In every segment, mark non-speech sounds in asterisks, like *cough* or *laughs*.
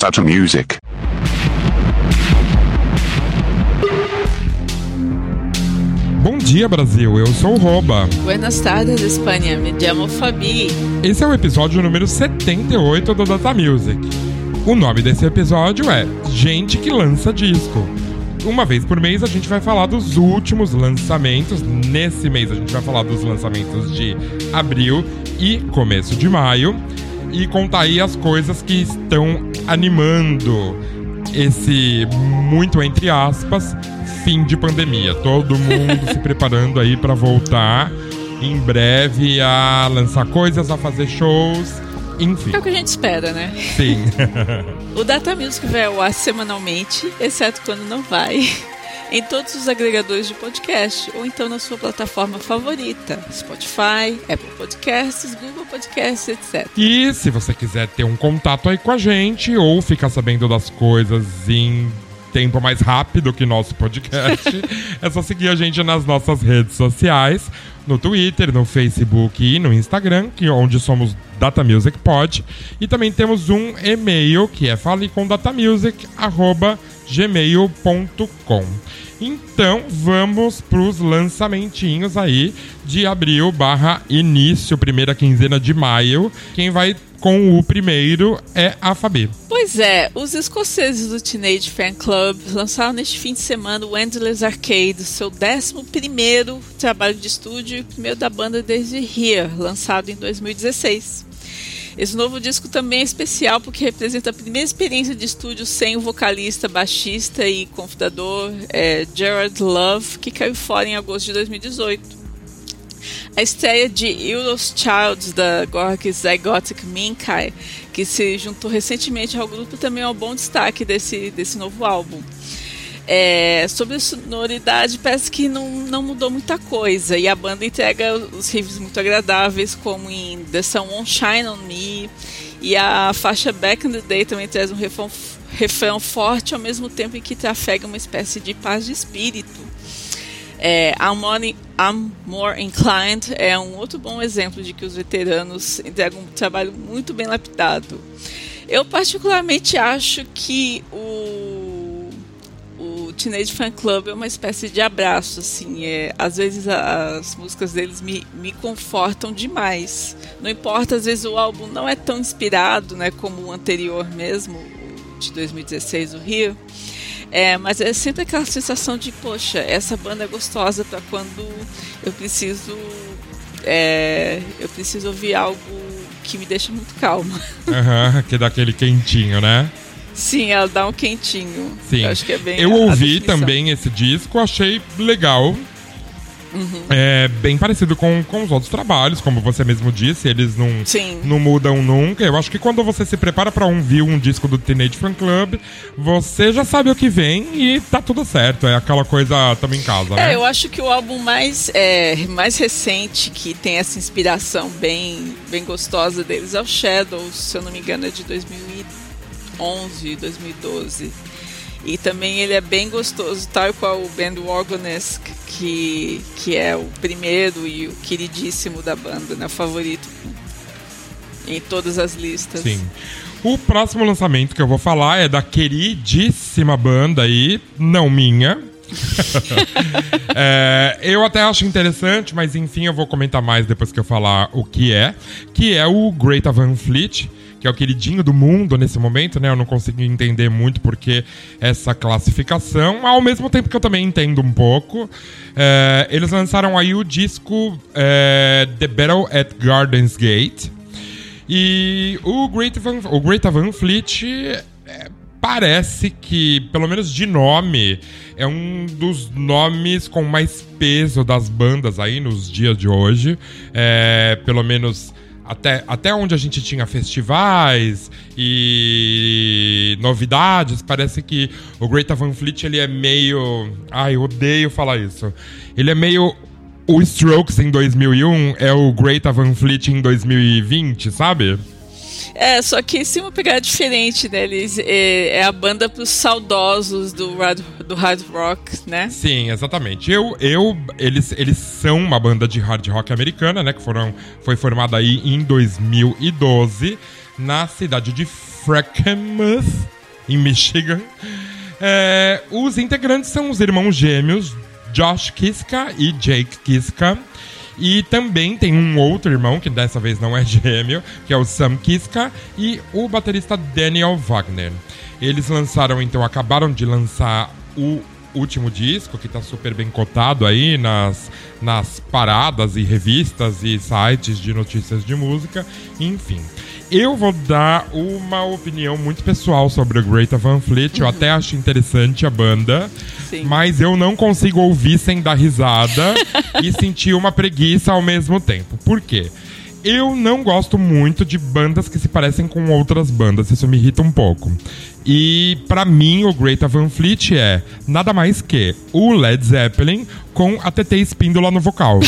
Data Music. Bom dia, Brasil. Eu sou o Roba. Buenas tardes, Espanha. Me chamo Fabi. Esse é o episódio número 78 do Data Music. O nome desse episódio é Gente que lança disco. Uma vez por mês a gente vai falar dos últimos lançamentos. Nesse mês a gente vai falar dos lançamentos de abril e começo de maio e contar aí as coisas que estão animando esse muito entre aspas fim de pandemia. Todo mundo se preparando aí para voltar em breve a lançar coisas, a fazer shows, enfim. É o que a gente espera, né? Sim. *laughs* o Data Music vai ao ar semanalmente, exceto quando não vai. Em todos os agregadores de podcast ou então na sua plataforma favorita: Spotify, Apple Podcasts, Google Podcasts, etc. E se você quiser ter um contato aí com a gente ou ficar sabendo das coisas em tempo mais rápido que nosso podcast, *laughs* é só seguir a gente nas nossas redes sociais, no Twitter, no Facebook e no Instagram, que é onde somos Data Music Pod. E também temos um e-mail que é falecomdatamusic@gmail.com. Então vamos para os lançamentinhos aí de abril barra início, primeira quinzena de maio. Quem vai com o primeiro é a Fabi. Pois é, os escoceses do Teenage Fan Club lançaram neste fim de semana o Endless Arcade, seu 11 primeiro trabalho de estúdio e primeiro da banda desde Here, lançado em 2016. Esse novo disco também é especial porque representa a primeira experiência de estúdio sem o vocalista, baixista e confundador é, Gerard Love, que caiu fora em agosto de 2018. A estreia de Euros Childs da Gork Zygotic Minkai, que se juntou recentemente ao grupo, também é um bom destaque desse, desse novo álbum. É, sobre a sonoridade, parece que não, não mudou muita coisa. E a banda entrega os riffs muito agradáveis, como em The Sun Shine on Me. E a faixa Back in the Day também traz um refrão, refrão forte, ao mesmo tempo em que trafega uma espécie de paz de espírito. É, I'm, more, I'm More Inclined é um outro bom exemplo de que os veteranos entregam um trabalho muito bem lapidado. Eu particularmente acho que o Teenage Fan Club é uma espécie de abraço, assim, é, às vezes a, as músicas deles me, me confortam demais. Não importa, às vezes o álbum não é tão inspirado, né, como o anterior mesmo, de 2016, o Rio. É, mas é sempre aquela sensação de, poxa, essa banda é gostosa para quando eu preciso é, eu preciso ouvir algo que me deixa muito calma. Uhum, que dá aquele quentinho, né? Sim, ela dá um quentinho. Sim. Eu acho que é bem Eu a- a ouvi definição. também esse disco, achei legal. Uhum. É bem parecido com, com os outros trabalhos, como você mesmo disse, eles não, Sim. não mudam nunca. Eu acho que quando você se prepara pra ouvir um disco do Teenage Fan Club, você já sabe o que vem e tá tudo certo. É aquela coisa também em casa, né? É, eu acho que o álbum mais, é, mais recente que tem essa inspiração bem, bem gostosa deles é o Shadows, se eu não me engano, é de 2011, 2012. E também ele é bem gostoso, tal qual o Band Organesque, que, que é o primeiro e o queridíssimo da banda, né? O favorito em todas as listas. Sim. O próximo lançamento que eu vou falar é da queridíssima banda aí, não minha. *laughs* É, eu até acho interessante, mas enfim, eu vou comentar mais depois que eu falar o que é. Que é o Greta Van Fleet, que é o queridinho do mundo nesse momento, né? Eu não consigo entender muito porque essa classificação, ao mesmo tempo que eu também entendo um pouco. É, eles lançaram aí o disco é, The Battle at Gardens Gate. E o Greta Van, o Greta Van Fleet é, parece que, pelo menos de nome, é um dos nomes com mais peso das bandas aí nos dias de hoje. É, pelo menos até, até onde a gente tinha festivais e novidades, parece que o Greta Van Fleet ele é meio. Ai, eu odeio falar isso. Ele é meio o Strokes em 2001 é o Greta Van Fleet em 2020, sabe? É, só que sim uma pegada diferente, né? É, é a banda pros saudosos do, hard- do hard rock, né? Sim, exatamente. Eu, eu, eles, eles são uma banda de hard rock americana, né? Que foram, foi formada aí em 2012. na cidade de Frankenmuth, em Michigan. É, os integrantes são os irmãos gêmeos Josh Kiska e Jake Kiska. E também tem um outro irmão, que dessa vez não é *laughs* gêmeo, que é o Sam Kiska, e o baterista Daniel Wagner. Eles lançaram, então, acabaram de lançar o último disco, que tá super bem cotado aí nas, nas paradas e revistas e sites de notícias de música, enfim. Eu vou dar uma opinião muito pessoal sobre o Greta Van Fleet. Eu até acho interessante a banda, Sim. mas eu não consigo ouvir sem dar risada *laughs* e sentir uma preguiça ao mesmo tempo. Por quê? Eu não gosto muito de bandas que se parecem com outras bandas, isso me irrita um pouco. E pra mim, o Greta Van Fleet é nada mais que o Led Zeppelin com a TT Espíndola no vocal. *laughs*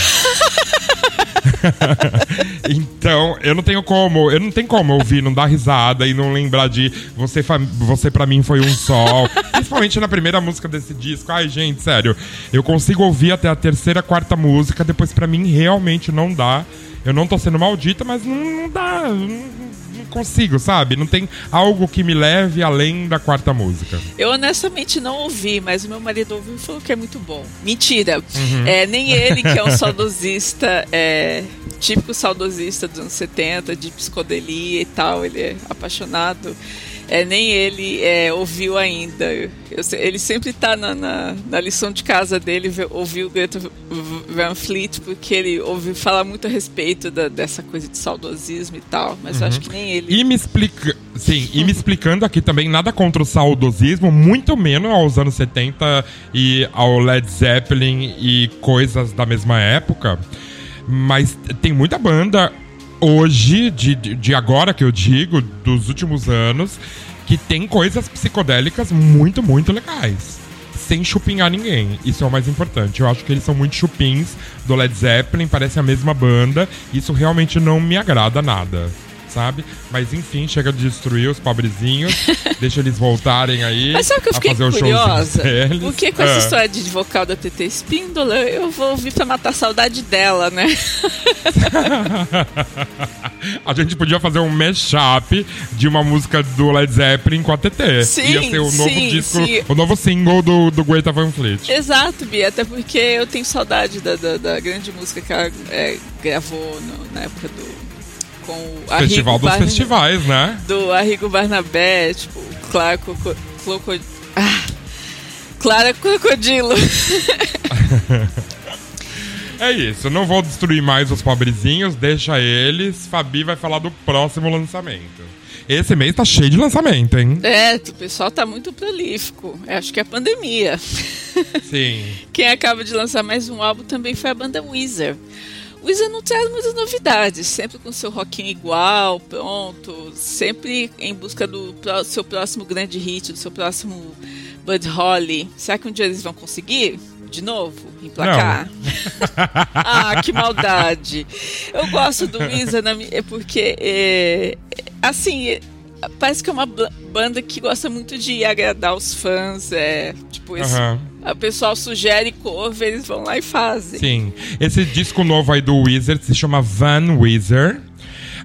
então, eu não tenho como, eu não tenho como ouvir, não dar risada e não lembrar de você, você para mim foi um sol. Principalmente na primeira música desse disco. Ai, gente, sério, eu consigo ouvir até a terceira, quarta música, depois pra mim realmente não dá. Eu não tô sendo maldita, mas não, não dá, não, não consigo, sabe? Não tem algo que me leve além da quarta música. Eu honestamente não ouvi, mas o meu marido ouviu e falou que é muito bom. Mentira. Uhum. É, nem ele, que é um *laughs* saudosista, é, típico saudosista dos anos 70, de psicodelia e tal, ele é apaixonado. É, nem ele é, ouviu ainda. Eu ele sempre está na, na, na lição de casa dele, ouviu o Greta Van Fleet, porque ele ouviu falar muito a respeito da- dessa coisa de saudosismo e tal, mas eu acho que nem ele. E me explica, sim, e me explicando aqui também nada contra o saudosismo, muito menos aos anos 70 e ao Led Zeppelin e coisas da mesma época. Mas tem muita banda hoje, de, de agora que eu digo, dos últimos anos, que tem coisas psicodélicas muito, muito legais. Sem chupinhar ninguém. Isso é o mais importante. Eu acho que eles são muito chupins do Led Zeppelin, parece a mesma banda. Isso realmente não me agrada nada. Sabe? Mas enfim, chega de destruir os pobrezinhos. *laughs* deixa eles voltarem aí. Mas sabe o que eu fiquei o curiosa? deles. Porque com essa Ah. história de vocal da TT Espíndola, eu vou ouvir pra matar a saudade dela, né? *laughs* a gente podia fazer um mashup de uma música do Led Zeppelin com a TT. Sim, Ia ser o novo sim, disco, sim. o novo single do, do Greta Van Fleet. Exato, Bia, até porque eu tenho saudade da, da, da grande música que ela é, gravou no- na época do. Com o Festival Arrigo dos Barna- festivais, né? Do Arrigo Barnabé, tipo, Clara Coco, Cloco, ah, Clara Crocodilo. *laughs* É isso, não vou destruir mais os pobrezinhos, deixa eles. Fabi vai falar do próximo lançamento. Esse mês tá cheio de lançamento, hein? É, o pessoal tá muito prolífico. Eu acho que é a pandemia. Sim. *laughs* Quem acaba de lançar mais um álbum também foi a banda Weezer. Não traz muitas novidades, sempre com seu rockinho igual, pronto, sempre em busca do seu próximo grande hit, do seu próximo Bud Holly. Será que um dia eles vão conseguir? De novo, emplacar? *laughs* ah, que maldade! Eu gosto do Weezer é porque, é, é, assim, é, parece que é uma banda que gosta muito de agradar os fãs, é, tipo, esse, Aham. O pessoal sugere cover, eles vão lá e fazem. Sim. Esse disco novo aí do Wizard se chama Van Wizard.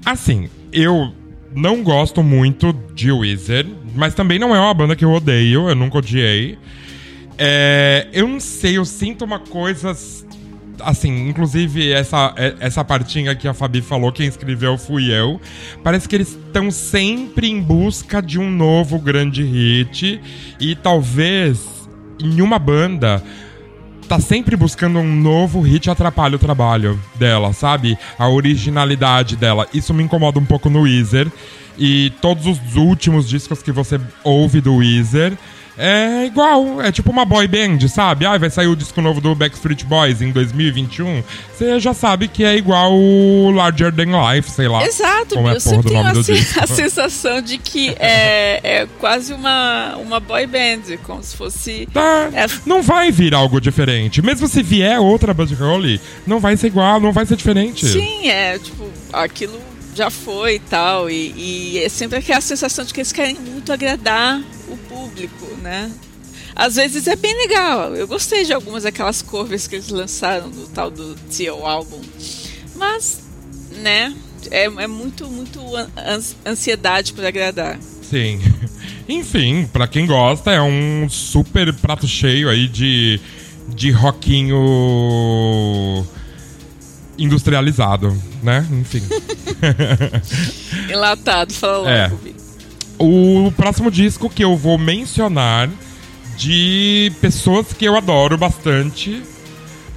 Assim, eu não gosto muito de Wizard, mas também não é uma banda que eu odeio, eu nunca odiei. É, eu não sei, eu sinto uma coisa. Assim, inclusive essa, é- essa partinha que a Fabi falou, quem escreveu fui eu. Parece que eles estão sempre em busca de um novo grande hit. E talvez em uma banda tá sempre buscando um novo hit atrapalha o trabalho dela, sabe? A originalidade dela. Isso me incomoda um pouco no Weezer. E todos os últimos discos que você ouve do Weezer é igual. É tipo uma boy band, sabe? Ah, vai sair o disco novo do Backstreet Boys em 2021. Você já sabe que é igual o Larger Than Life, sei lá. Exato, Como é eu sempre tenho a, *laughs* disco. a sensação de que é, é quase uma, uma boy band, como se fosse. Tá, É. Não vai vir algo diferente. Mesmo se vier outra Bud Holly, não vai ser igual, não vai ser diferente. Sim, é tipo, aquilo já foi e tal. E, e é sempre aquela sensação de que eles querem muito agradar o público, né? Às vezes é bem legal. Eu gostei de algumas daquelas covers que eles lançaram no tal do Seal álbum. Mas, né? é, é muito, muito ansiedade por agradar. Sim. *laughs* Enfim, para quem gosta, é um super prato cheio aí de, de rockinho industrializado, né? Enfim. *laughs* *laughs* Enlatado, fala logo. É. O próximo disco que eu vou mencionar de pessoas que eu adoro bastante,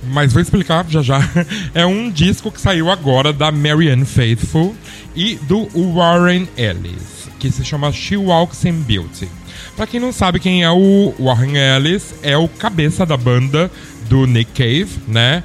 mas vou explicar já já. *laughs* É um disco que saiu agora da Marianne Faithful e do Warren Ellis, que se chama She Walks in Beauty. Pra quem não sabe quem é o Warren Ellis, é o cabeça da banda do Nick Cave, né?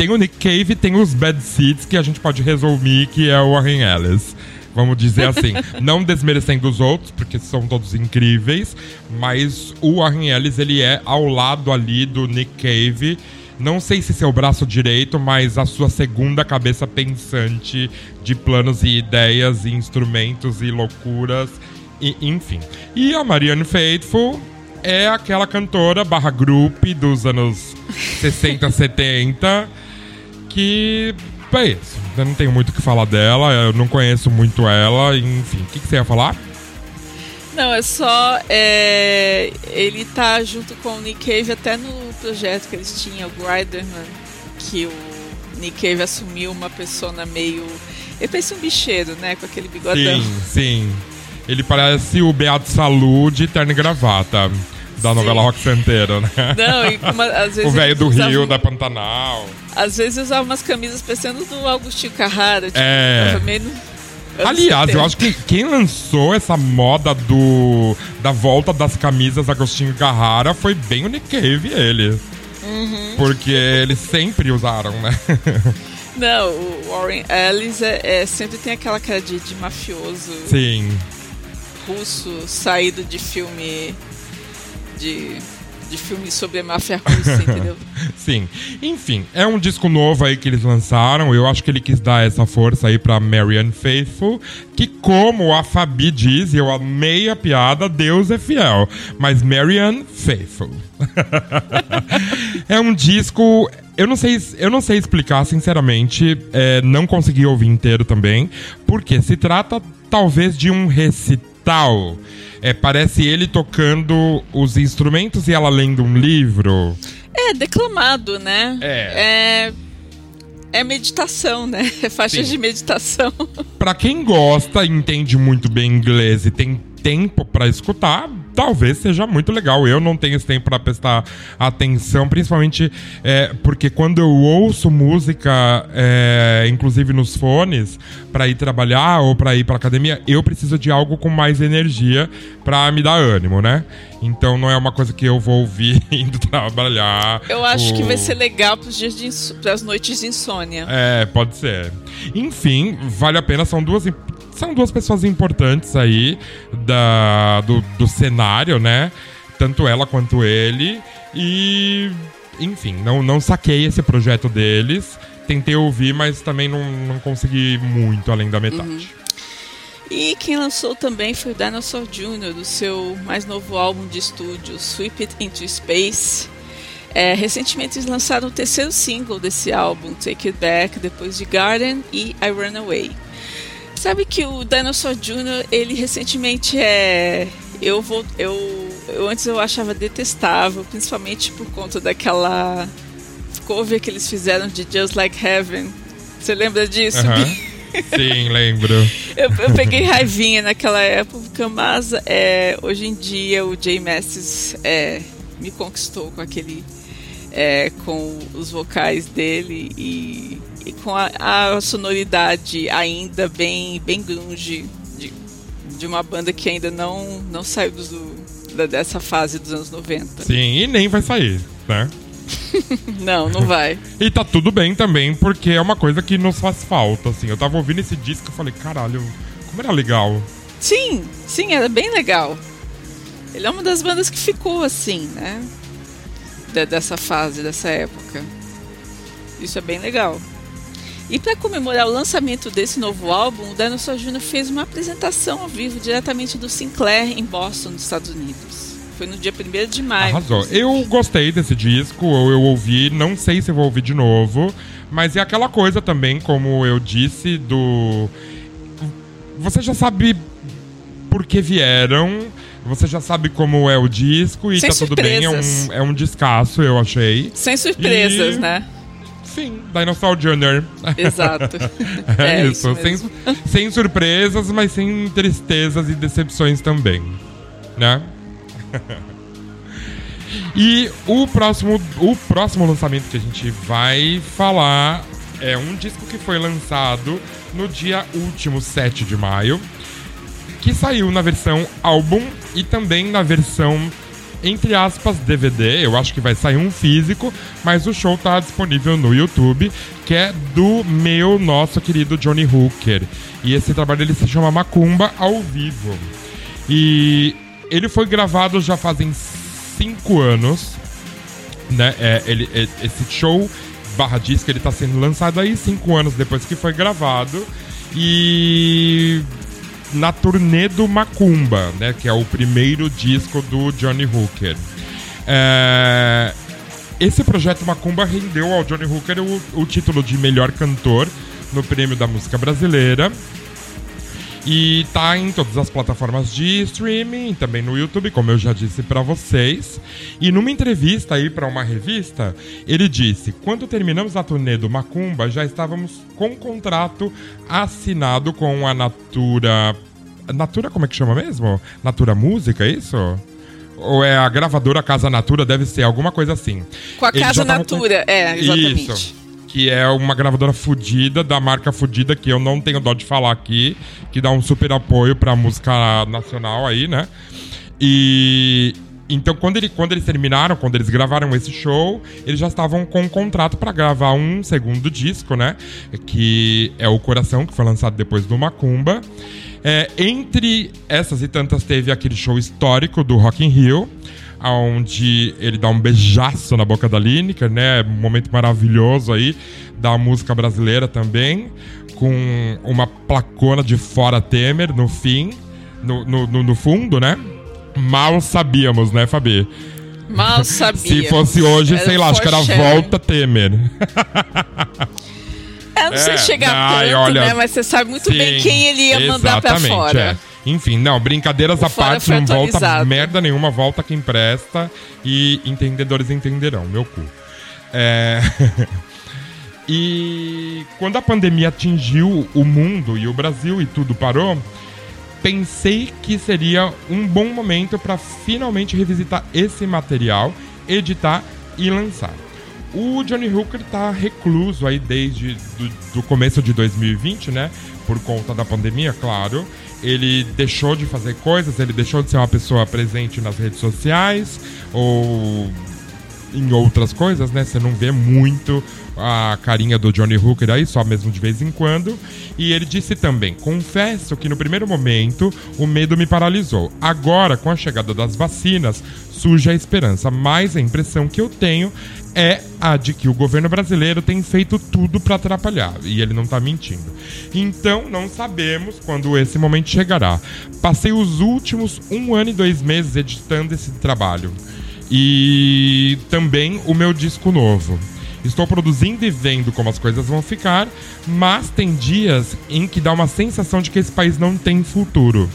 Tem o Nick Cave tem os Bad Seeds, que a gente pode resumir que é o Warren Ellis vamos dizer assim. *laughs* não desmerecendo os outros, porque são todos incríveis, mas o Warren Ellis, ele é ao lado ali do Nick Cave. Não sei se seu braço direito, mas a sua segunda cabeça pensante de planos e ideias e instrumentos e loucuras, e, enfim. E a Marianne Faithful é aquela cantora barra grupo dos anos 60, 70, que é isso. Eu não tenho muito o que falar dela, eu não conheço muito ela, enfim. O que, que você ia falar? Não, é só. É, ele tá junto com o Nick Cave até no projeto que eles tinham, o Griderman, que o Nick Cave assumiu uma persona meio. Ele parece um bicheiro, né? Com aquele bigodão. Sim, sim. Ele parece o Beato Salu de terno e gravata da novela Rock Santeiro, né? Não, e uma, às *laughs* vezes. o velho do Rio, da Pantanal. Às vezes usava umas camisas parecendo do Augustinho Carrara. Tipo, é. Aliás, eu acho que quem lançou essa moda do da volta das camisas Agostinho Carrara foi bem o Nick Cave ele. Uhum. Porque eles sempre usaram, né? *laughs* Não, o Warren Ellis é, é, sempre tem aquela cara de, de mafioso. Sim. Russo, saído de filme de, de filmes sobre a máfia russa, *laughs* entendeu? Sim. Enfim, é um disco novo aí que eles lançaram. Eu acho que ele quis dar essa força aí pra Marianne Faithful, que como a Fabi diz, e eu amei a piada, Deus é fiel. Mas Marianne Faithful. *laughs* é um disco eu não sei, eu não sei explicar, sinceramente. É, não consegui ouvir inteiro também. Porque se trata, talvez, de um recital é, parece ele tocando os instrumentos e ela lendo um livro. É, declamado, né? É. É, é meditação, né? *laughs* É faixa Sim. de meditação. *laughs* Para quem gosta e entende muito bem inglês e tem tempo para escutar, talvez seja muito legal. Eu não tenho esse tempo para prestar atenção, principalmente é, porque quando eu ouço música, é, inclusive nos fones, para ir trabalhar ou para ir para academia, eu preciso de algo com mais energia para me dar ânimo, né? Então não é uma coisa que eu vou ouvir *laughs* indo trabalhar. Eu acho o... que vai ser legal para dias de as noites de insônia. É, pode ser. Enfim, vale a pena. São duas são duas pessoas importantes aí da, do, do cenário, né? Tanto ela quanto ele. E, enfim, não, não saquei esse projeto deles. Tentei ouvir, mas também não, não consegui muito além da metade. Uhum. E quem lançou também foi o Dinosaur Jr., do seu mais novo álbum de estúdio, Sweep It Into Space. É, recentemente eles lançaram o terceiro single desse álbum, Take It Back, depois de Garden e I Run Away. Sabe que o Dinosaur Jr., ele recentemente é. Eu vou. Eu, eu antes eu achava detestável, principalmente por conta daquela cover que eles fizeram de Just Like Heaven. Você lembra disso? Uh *laughs* -huh. Sim, lembro. eu, eu, peguei raivinha naquela época, mas é, hoje em dia o Jay Mascis é, me conquistou com aquele. É, com os vocais dele e com a, a sonoridade ainda bem, bem grunge de, de uma banda que ainda não, não saiu do, da, dessa fase dos anos 90. Sim, e nem vai sair, né? *laughs* não, não vai. e tá tudo bem também, porque é uma coisa que nos faz falta, assim. Eu tava ouvindo esse disco e falei, caralho, como era legal. Sim, sim, era bem legal. Ele é uma das bandas que ficou assim, né? dessa fase, dessa época. Isso é bem legal. E para comemorar o lançamento desse novo álbum, o Dinosaur Jr. fez uma apresentação ao vivo diretamente do Sinclair em Boston, nos Estados Unidos. Foi no dia 1 de maio. Arrasou. Eu gostei desse disco, eu ouvi, não sei se vou ouvir de novo, mas é aquela coisa também, como eu disse, do. Você já sabe por que vieram, você já sabe como é o disco e Sem tá tudo bem, é um, é um descasso, eu achei. Sem surpresas, E- né? Sim, Dinosaur Jr. *laughs* Exato. É, É isso, isso sem, sem surpresas, mas sem tristezas e decepções também, né? *laughs* e o próximo, o próximo lançamento que a gente vai falar é um disco que foi lançado no dia último 7 de maio, que saiu na versão álbum e também na versão entre aspas DVD. Eu acho que vai sair um físico, mas o show tá disponível no YouTube, que é do meu nosso querido Johnny Hooker. E esse trabalho ele se chama Macumba ao vivo. E ele foi gravado já fazem cinco anos, né? É, ele, é- esse show barra disco ele tá sendo lançado aí cinco anos depois que foi gravado e na turnê do Macumba, né? Que é o primeiro disco do Johnny Hooker. É, esse projeto Macumba rendeu ao Johnny Hooker o, o título de melhor cantor no Prêmio da Música Brasileira. E tá em todas as plataformas de streaming, também no YouTube, como eu já disse pra vocês. E numa entrevista aí pra uma revista, ele disse: "Quando terminamos a turnê do Macumba, já estávamos com um contrato assinado com a Natura Natura como é que chama mesmo? Natura Música, é isso? Ou é a gravadora Casa Natura, deve ser alguma coisa assim. Com a Casa tavam com- Natura, é, exatamente. Isso. Que é uma gravadora fudida, da marca fudida, que eu não tenho dó de falar aqui, que dá um super apoio pra música nacional aí, né? E. Então, quando, ele, quando eles terminaram, quando eles gravaram esse show, eles já estavam com um contrato pra gravar um segundo disco, né? Que é O Coração, que foi lançado depois do Macumba. É, entre essas e tantas, teve aquele show histórico do Rock in Rio, onde ele dá um beijaço na boca da Lineker, né? Um momento maravilhoso aí da música brasileira também, com uma placona de fora Temer no fim, no, no, no- no fundo, né? Mal sabíamos, né, Fabi? Mal sabia. *laughs* Se fosse hoje, Era sei lá, acho que era volta Temer. *laughs* É, não sei É, chegar ai, tanto, olha, né? Mas você sabe muito bem Sim, quem ele ia mandar pra exatamente, fora. é. Enfim, não, brincadeiras à parte, não volta merda nenhuma, volta quem presta e entendedores entenderão, meu cu. É... *laughs* e quando a pandemia atingiu o mundo e o Brasil e tudo parou, pensei que seria um bom momento para finalmente revisitar esse material, editar e lançar. O Johnny Hooker tá recluso aí desde do, do começo de 2020, né? Por conta da pandemia, claro. Ele deixou de fazer coisas, ele deixou de ser uma pessoa presente nas redes sociais ou em outras coisas, né? Você não vê muito a carinha do Johnny Hooker aí, só mesmo de vez em quando. E ele disse também: Confesso que no primeiro momento o medo me paralisou. Agora, com a chegada das vacinas, surge a esperança. Mas a impressão que eu tenho é a de que o governo brasileiro tem feito tudo para atrapalhar. E ele não tá mentindo. Então, não sabemos quando esse momento chegará. Passei os últimos um ano e dois meses editando esse trabalho e também o meu disco novo. Estou produzindo e vendo como as coisas vão ficar, mas tem dias em que dá uma sensação de que esse país não tem futuro.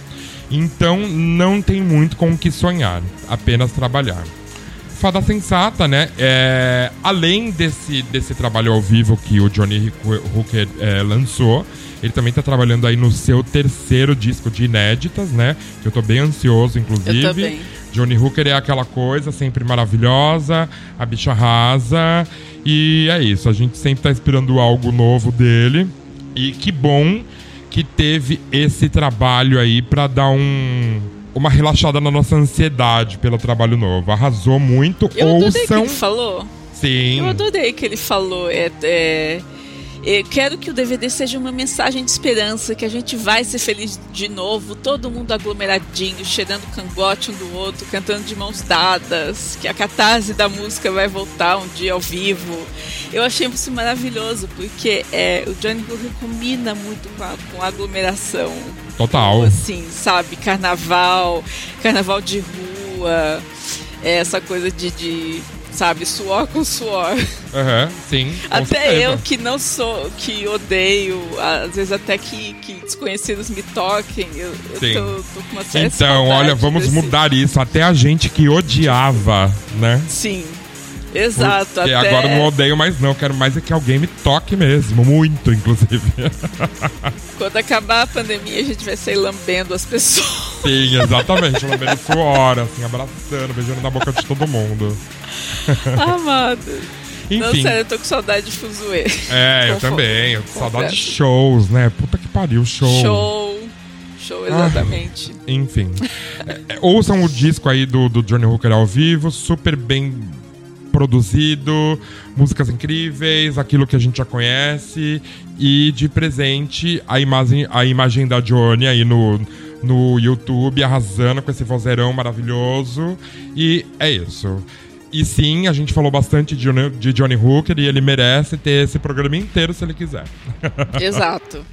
Então não tem muito com o que sonhar, apenas trabalhar. Fada sensata, né? É, além desse, desse trabalho ao vivo que o Johnny Hooker é, lançou, ele também tá trabalhando aí no seu terceiro disco de inéditas, né? Que eu tô bem ansioso, inclusive. Eu também. Johnny Hooker é aquela coisa sempre maravilhosa, a bicha rasa. E é isso, a gente sempre tá esperando algo novo dele. E que bom que teve esse trabalho aí pra dar um, uma relaxada na nossa ansiedade pelo trabalho novo. Arrasou muito. Eu adorei que Ouçam. ele falou. Sim. Eu adorei que ele falou. É, é, eu quero que o DVD seja uma mensagem de esperança, que a gente vai ser feliz de novo, todo mundo aglomeradinho, cheirando cangote um do outro, cantando de mãos dadas, que a catarse da música vai voltar um dia ao vivo. Eu achei isso maravilhoso, porque é, o Johnny Hooker combina muito com a, com a aglomeração Total. assim, sabe? Carnaval, carnaval de rua, rua, é essa coisa de, de sabe, suor com suor. Aham, sim. com Até certeza. eu que não sou, que odeio, às vezes até que, que desconhecidos me toquem, eu, eu Sim. tô, tô com uma certa Então, olha, vamos desse- mudar isso. Até a gente que odiava, né? Sim, exato. Porque até... agora eu não odeio mais, não. Quero mais é que alguém me toque mesmo. Muito, inclusive. *laughs* Quando acabar a pandemia, a gente vai sair lambendo as pessoas. Sim, exatamente. Lambendo suor, assim, abraçando, beijando na boca de todo mundo. Amado. Não, Enfim. sério, eu tô com saudade de Fuzue. É, eu também. Eu tô saudade de shows, né? Puta que pariu, show. Show. Show, exatamente. Enfim. É, é, ouçam o disco aí do, do Johnny Hooker ao vivo, super bem produzido, músicas incríveis, aquilo que a gente já conhece. E de presente, a imagem, a imagem da Johnny aí no, no YouTube, arrasando com esse vozeirão maravilhoso. E é isso. E sim, a gente falou bastante de, de Johnny Hooker e ele merece ter esse programa inteiro se ele quiser. Exato.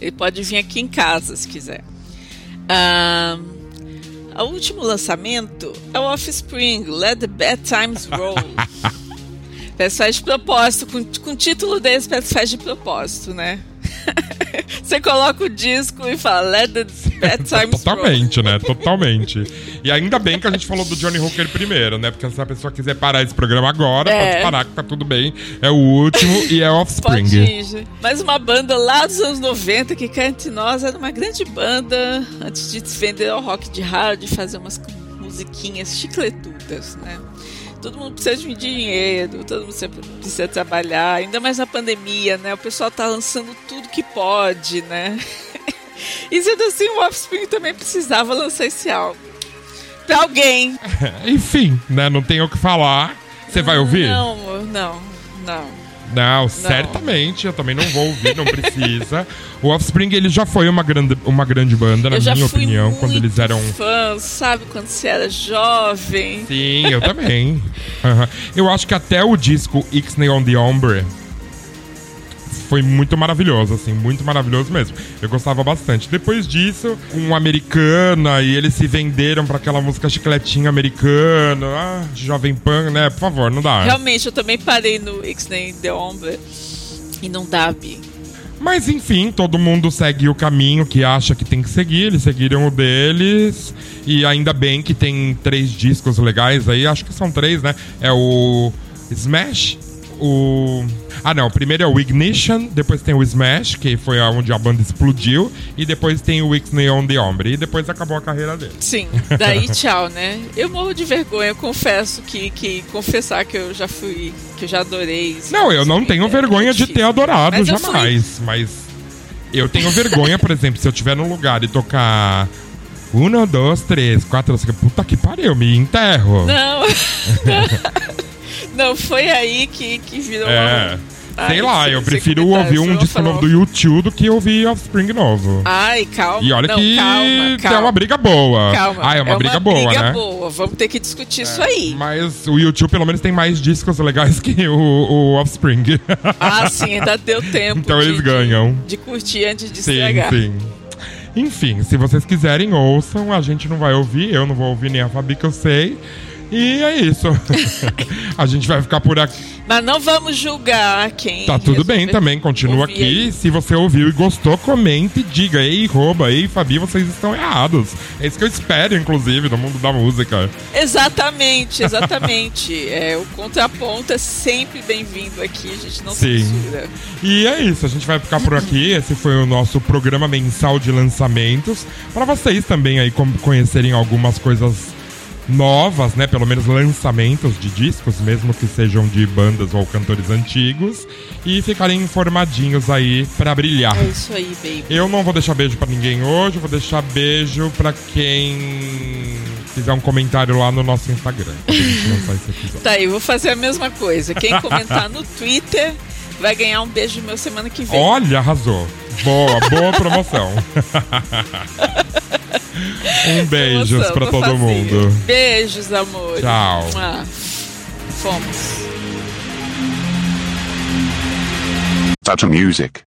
Ele pode vir aqui em casa se quiser. Ahn, o último lançamento é o Offspring, Let the Bad Times Roll. *laughs* Faz de propósito, com, com o título desse, faz de propósito, né? *laughs* Você coloca o disco e fala Let the Bad *laughs* Times Totalmente, Roll. né? Totalmente. E ainda bem que a gente falou do Johnny Hooker primeiro, né? Porque se a pessoa quiser parar esse programa agora, É. pode parar que tá tudo bem. É o último e é Offspring. Pode ir. Mais uma banda lá dos anos 90 que cá entre nós era uma grande banda antes de se vender ao rock de rádio e fazer umas musiquinhas chicletudas, né? Todo mundo precisa de dinheiro, todo mundo precisa trabalhar, ainda mais na pandemia, né? O pessoal tá lançando tudo que pode, né? *laughs* E sendo assim, o Offspring também precisava lançar esse álbum. Pra alguém. *laughs* Enfim, né? Não tem o que falar. Você vai ouvir? Não, amor, não, não. Não, certamente. Eu também não vou ouvir, não precisa. O Offspring, ele já foi uma grande, uma grande banda, na minha opinião, quando eles eram. fã, sabe? Quando você era jovem. Sim, eu também. Aham. Eu acho que até o disco Ixnay on the Ombre foi muito maravilhoso, assim, muito maravilhoso mesmo. Eu gostava bastante. Depois disso, um americana e eles se venderam pra aquela música chicletinha americana, ah, Jovem Pan, né? Por favor, não dá. Realmente, eu também parei no X-Men The Ombre e não dá, Bi. Mas enfim, todo mundo segue o caminho que acha que tem que seguir. Eles seguiram o deles. E ainda bem que tem três discos legais aí. Acho que são três, né? É o Smash, o. Ah, não. Primeiro é o Ignition, depois tem o Smash, que foi onde a banda explodiu, e depois tem o Ixnay on the Ombre. E depois acabou a carreira dele. Sim, daí tchau, né? Eu morro de vergonha, eu confesso que, que confessar que eu já fui, que eu já adorei. Não, eu não tenho é vergonha de ter adorado Mas eu jamais. Mas eu tenho vergonha, por exemplo, se eu estiver num lugar e tocar. Um, dois, três, quatro, cinco. Puta que pariu, me enterro. Não. *laughs* não, foi aí que, que virou É. uma... Sei Ai, lá, eu prefiro ouvir um disco novo do YouTube do que ouvir Offspring novo. Ai, calma. E olha não, que calma, calma. é uma briga boa. Calma. Ah, é uma briga boa, briga né? boa. Vamos ter que discutir isso aí. Mas o YouTube pelo menos tem mais discos legais que o, o Offspring. *laughs* Ah, sim, ainda deu tempo. Então de- eles ganham. De, de curtir antes de sim, estragar. sim. Enfim, se vocês quiserem, ouçam. A gente não vai ouvir, eu não vou ouvir nem a Fabi que eu sei. E é isso. *laughs* a gente vai ficar por aqui. Mas não vamos julgar quem. Tá tudo bem também, continua aqui. aí. Se você ouviu e gostou, comente e diga. Ei, rouba, ei, Fabi, vocês estão errados. É isso que eu espero, inclusive, no mundo da música. Exatamente, *laughs* exatamente. é, o contraponto é sempre bem-vindo aqui, a gente não Sim. censura. E é isso, a gente vai ficar por aqui. Esse foi o nosso programa mensal de lançamentos. Para vocês também aí conhecerem algumas coisas novas, né? Pelo menos lançamentos de discos, mesmo que sejam de bandas ou cantores antigos. E ficarem informadinhos aí para brilhar. É isso aí, baby. Eu não vou deixar beijo pra ninguém hoje, vou deixar beijo pra quem fizer um comentário lá no nosso Instagram. Tá aí, vou fazer a mesma coisa. Quem comentar no Twitter vai ganhar um beijo meu semana que vem. Olha, arrasou. Boa, boa promoção. *laughs* um pra vou todo mundo. Beijos, amor. Tchau. Ah, fomos. Touch of music.